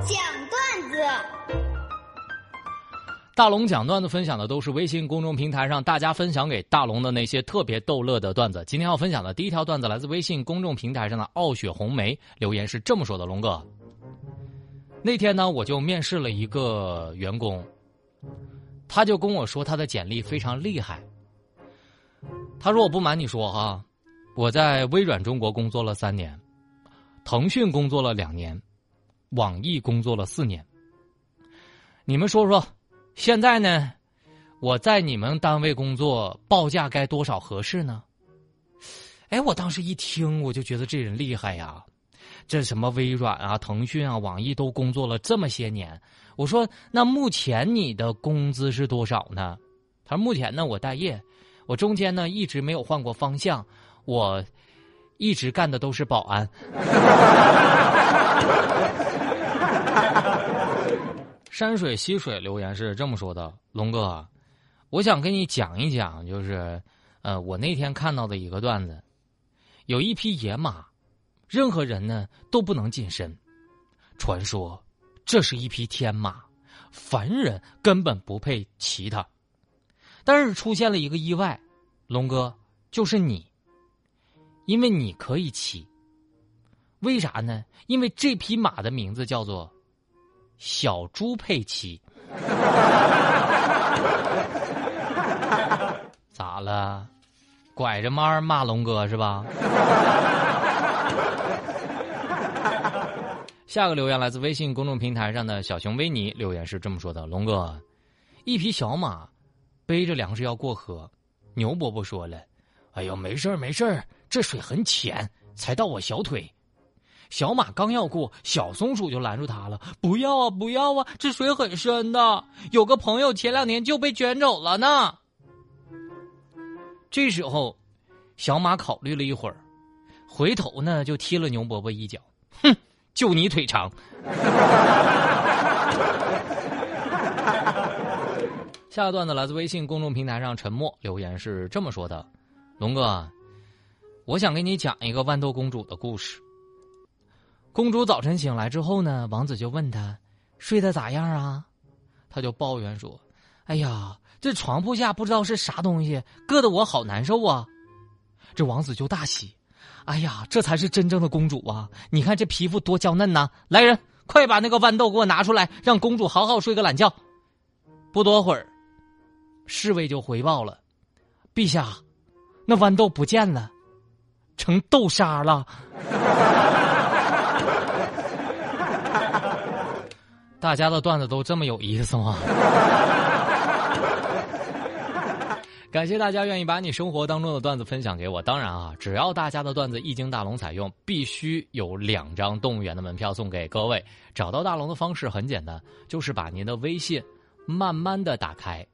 讲段子。大龙讲段子分享的都是微信公众平台上大家分享给大龙的那些特别逗乐的段子。今天要分享的第一条段子来自微信公众平台上的傲雪红梅留言是这么说的：“龙哥，那天呢我就面试了一个员工，他就跟我说他的简历非常厉害。他说我不瞒你说哈，我在微软中国工作了三年，腾讯工作了两年，网易工作了四年。你们说说。”现在呢，我在你们单位工作，报价该多少合适呢？哎，我当时一听，我就觉得这人厉害呀！这什么微软啊、腾讯啊、网易都工作了这么些年。我说，那目前你的工资是多少呢？他说，目前呢，我待业，我中间呢一直没有换过方向，我一直干的都是保安。山水溪水留言是这么说的：“龙哥，我想跟你讲一讲，就是，呃，我那天看到的一个段子，有一匹野马，任何人呢都不能近身，传说这是一匹天马，凡人根本不配骑它。但是出现了一个意外，龙哥就是你，因为你可以骑，为啥呢？因为这匹马的名字叫做。”小猪佩奇，咋了？拐着弯骂龙哥是吧？下个留言来自微信公众平台上的小熊维尼留言是这么说的：“龙哥，一匹小马背着粮食要过河，牛伯伯说了：‘哎呦，没事儿没事儿，这水很浅，才到我小腿。’”小马刚要过，小松鼠就拦住他了：“不要啊，不要啊，这水很深的。有个朋友前两年就被卷走了呢。”这时候，小马考虑了一会儿，回头呢就踢了牛伯伯一脚：“哼，就你腿长。”下个段子来自微信公众平台上沉默留言是这么说的：“龙哥，我想给你讲一个豌豆公主的故事。”公主早晨醒来之后呢，王子就问她：“睡得咋样啊？”她就抱怨说：“哎呀，这床铺下不知道是啥东西，硌得我好难受啊！”这王子就大喜：“哎呀，这才是真正的公主啊！你看这皮肤多娇嫩呐！来人，快把那个豌豆给我拿出来，让公主好好睡个懒觉。”不多会儿，侍卫就回报了：“陛下，那豌豆不见了，成豆沙了。”大家的段子都这么有意思吗？感谢大家愿意把你生活当中的段子分享给我。当然啊，只要大家的段子一经大龙采用，必须有两张动物园的门票送给各位。找到大龙的方式很简单，就是把您的微信慢慢的打开，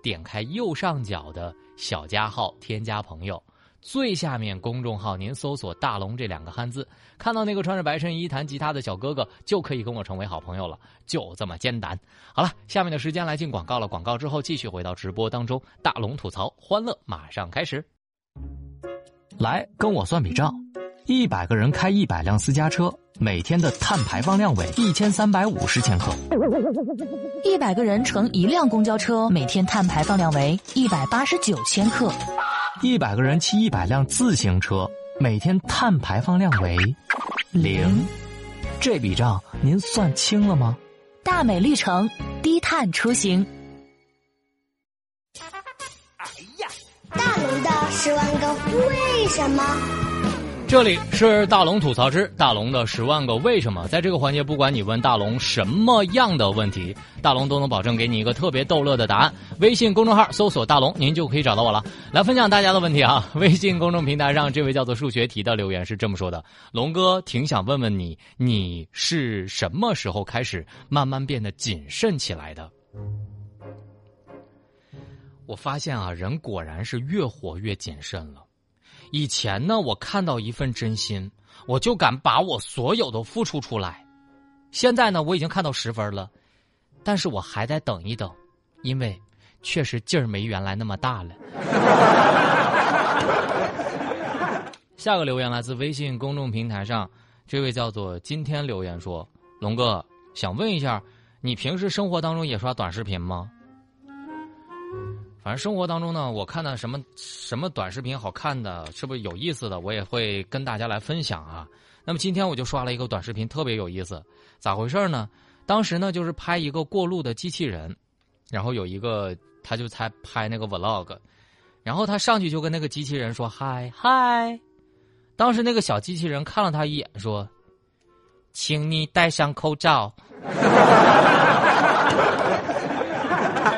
点开右上角的小加号，添加朋友。最下面公众号，您搜索“大龙”这两个汉字，看到那个穿着白衬衣弹吉他的小哥哥，就可以跟我成为好朋友了，就这么简单。好了，下面的时间来进广告了，广告之后继续回到直播当中，大龙吐槽，欢乐马上开始。来跟我算笔账，一百个人开一百辆私家车，每天的碳排放量为一千三百五十千克；一百个人乘一辆公交车，每天碳排放量为一百八十九千克。一百个人骑一百辆自行车，每天碳排放量为零，这笔账您算清了吗？大美绿城，低碳出行。哎呀，大龙的十万个为什么？这里是大龙吐槽之大龙的十万个为什么，在这个环节，不管你问大龙什么样的问题，大龙都能保证给你一个特别逗乐的答案。微信公众号搜索“大龙”，您就可以找到我了，来分享大家的问题啊。微信公众平台上，这位叫做数学题的留言是这么说的：“龙哥，挺想问问你，你是什么时候开始慢慢变得谨慎起来的？”我发现啊，人果然是越活越谨慎了。以前呢，我看到一份真心，我就敢把我所有的付出出来。现在呢，我已经看到十分了，但是我还得等一等，因为确实劲儿没原来那么大了。下个留言来自微信公众平台上，这位叫做今天留言说：“龙哥，想问一下，你平时生活当中也刷短视频吗？反正生活当中呢，我看到什么什么短视频好看的，是不是有意思的，我也会跟大家来分享啊。那么今天我就刷了一个短视频，特别有意思，咋回事呢？当时呢就是拍一个过路的机器人，然后有一个他就才拍那个 vlog，然后他上去就跟那个机器人说嗨嗨，当时那个小机器人看了他一眼说。请你戴上口罩。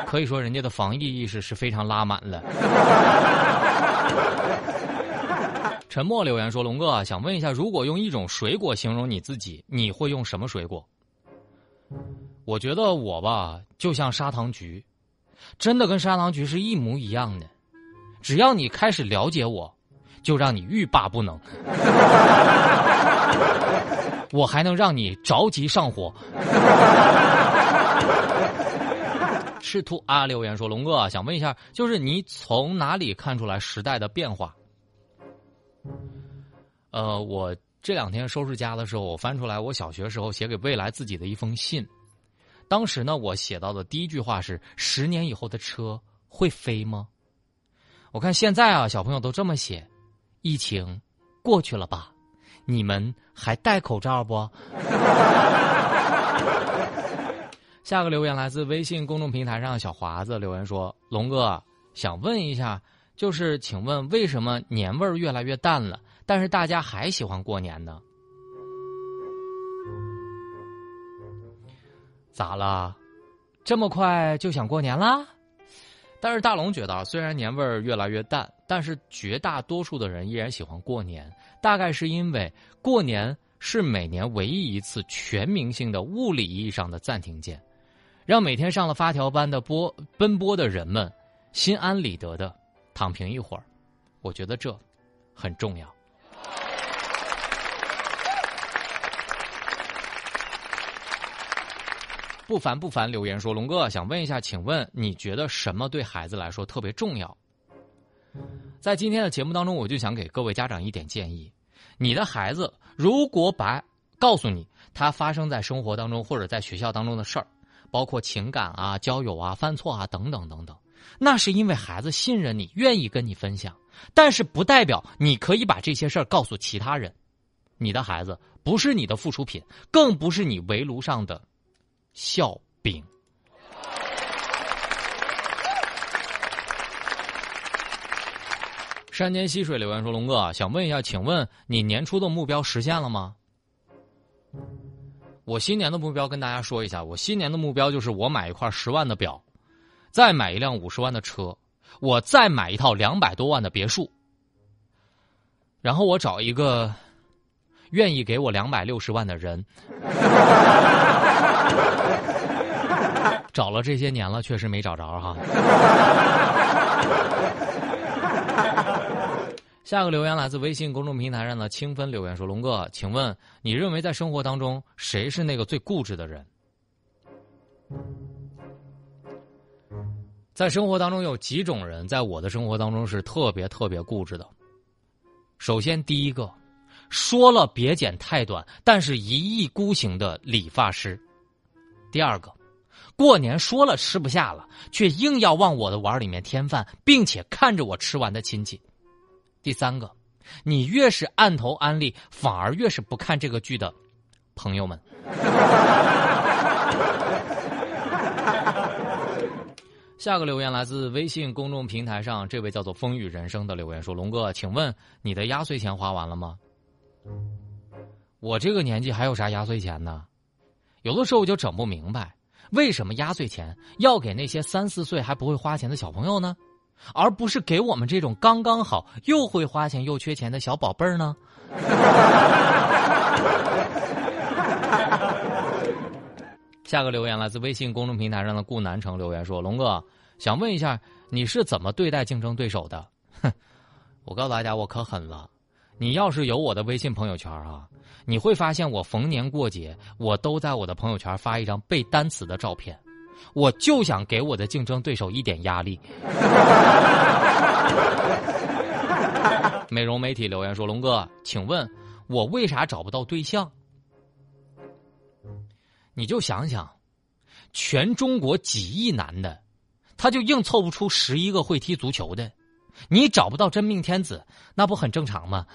可以说，人家的防疫意识是非常拉满了。沉默留言说：“龙哥，想问一下，如果用一种水果形容你自己，你会用什么水果？”我觉得我吧，就像砂糖橘，真的跟砂糖橘是一模一样的。只要你开始了解我，就让你欲罢不能。我还能让你着急上火。赤兔啊留言说：“龙哥，想问一下，就是你从哪里看出来时代的变化？”呃，我这两天收拾家的时候，我翻出来我小学时候写给未来自己的一封信。当时呢，我写到的第一句话是：“十年以后的车会飞吗？”我看现在啊，小朋友都这么写：“疫情过去了吧？”你们还戴口罩不？下个留言来自微信公众平台上小华子留言说：“龙哥想问一下，就是请问为什么年味儿越来越淡了，但是大家还喜欢过年呢？咋了？这么快就想过年啦？但是大龙觉得，虽然年味儿越来越淡，但是绝大多数的人依然喜欢过年。”大概是因为过年是每年唯一一次全民性的物理意义上的暂停键，让每天上了发条般的波奔波的人们心安理得的躺平一会儿。我觉得这很重要。不烦不烦留言说：“龙哥想问一下，请问你觉得什么对孩子来说特别重要？”在今天的节目当中，我就想给各位家长一点建议：你的孩子如果把告诉你他发生在生活当中或者在学校当中的事儿，包括情感啊、交友啊、犯错啊等等等等，那是因为孩子信任你，愿意跟你分享，但是不代表你可以把这些事儿告诉其他人。你的孩子不是你的附属品，更不是你围炉上的笑柄。山间溪水留言说：“龙哥，想问一下，请问你年初的目标实现了吗？”我新年的目标跟大家说一下，我新年的目标就是我买一块十万的表，再买一辆五十万的车，我再买一套两百多万的别墅，然后我找一个愿意给我两百六十万的人。找了这些年了，确实没找着哈。下个留言来自微信公众平台上的清芬留言说：“龙哥，请问你认为在生活当中谁是那个最固执的人？在生活当中有几种人，在我的生活当中是特别特别固执的。首先，第一个，说了别剪太短，但是一意孤行的理发师；第二个，过年说了吃不下了，却硬要往我的碗里面添饭，并且看着我吃完的亲戚。”第三个，你越是按头安利，反而越是不看这个剧的朋友们。下个留言来自微信公众平台上这位叫做“风雨人生”的留言说：“龙哥，请问你的压岁钱花完了吗？我这个年纪还有啥压岁钱呢？有的时候我就整不明白，为什么压岁钱要给那些三四岁还不会花钱的小朋友呢？”而不是给我们这种刚刚好又会花钱又缺钱的小宝贝儿呢？下个留言来自微信公众平台上的顾南城留言说：“龙哥，想问一下，你是怎么对待竞争对手的？”哼，我告诉大家，我可狠了。你要是有我的微信朋友圈啊，你会发现我逢年过节，我都在我的朋友圈发一张背单词的照片。我就想给我的竞争对手一点压力。美容媒体留言说：“龙哥，请问我为啥找不到对象？你就想想，全中国几亿男的，他就硬凑不出十一个会踢足球的，你找不到真命天子，那不很正常吗？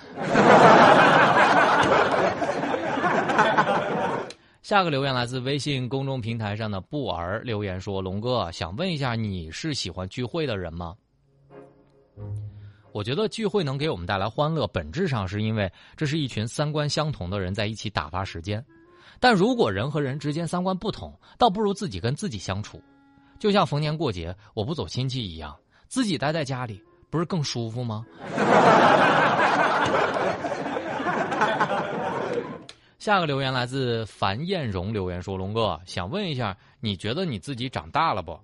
下个留言来自微信公众平台上的布儿留言说：“龙哥，想问一下，你是喜欢聚会的人吗？”我觉得聚会能给我们带来欢乐，本质上是因为这是一群三观相同的人在一起打发时间。但如果人和人之间三观不同，倒不如自己跟自己相处。就像逢年过节我不走亲戚一样，自己待在家里不是更舒服吗？下个留言来自樊艳荣，留言说：“龙哥，想问一下，你觉得你自己长大了不？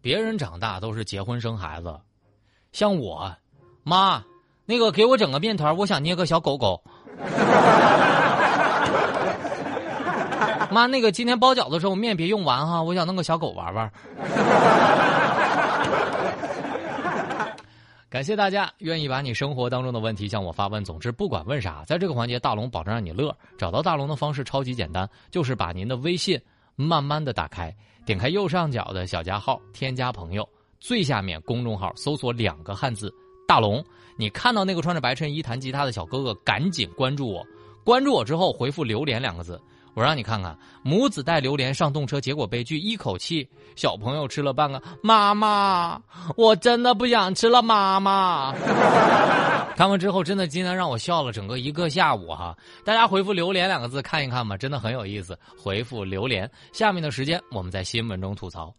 别人长大都是结婚生孩子，像我，妈，那个给我整个面团，我想捏个小狗狗。妈，那个今天包饺子的时候面别用完哈，我想弄个小狗玩玩。”感谢大家愿意把你生活当中的问题向我发问。总之，不管问啥，在这个环节，大龙保证让你乐。找到大龙的方式超级简单，就是把您的微信慢慢的打开，点开右上角的小加号，添加朋友，最下面公众号搜索两个汉字“大龙”。你看到那个穿着白衬衣弹吉他的小哥哥，赶紧关注我。关注我之后，回复“榴莲”两个字。我让你看看母子带榴莲上动车，结果悲剧，一口气小朋友吃了半个。妈妈，我真的不想吃了，妈妈。看完之后，真的今天让我笑了整个一个下午哈。大家回复“榴莲”两个字看一看吧，真的很有意思。回复“榴莲”，下面的时间我们在新闻中吐槽。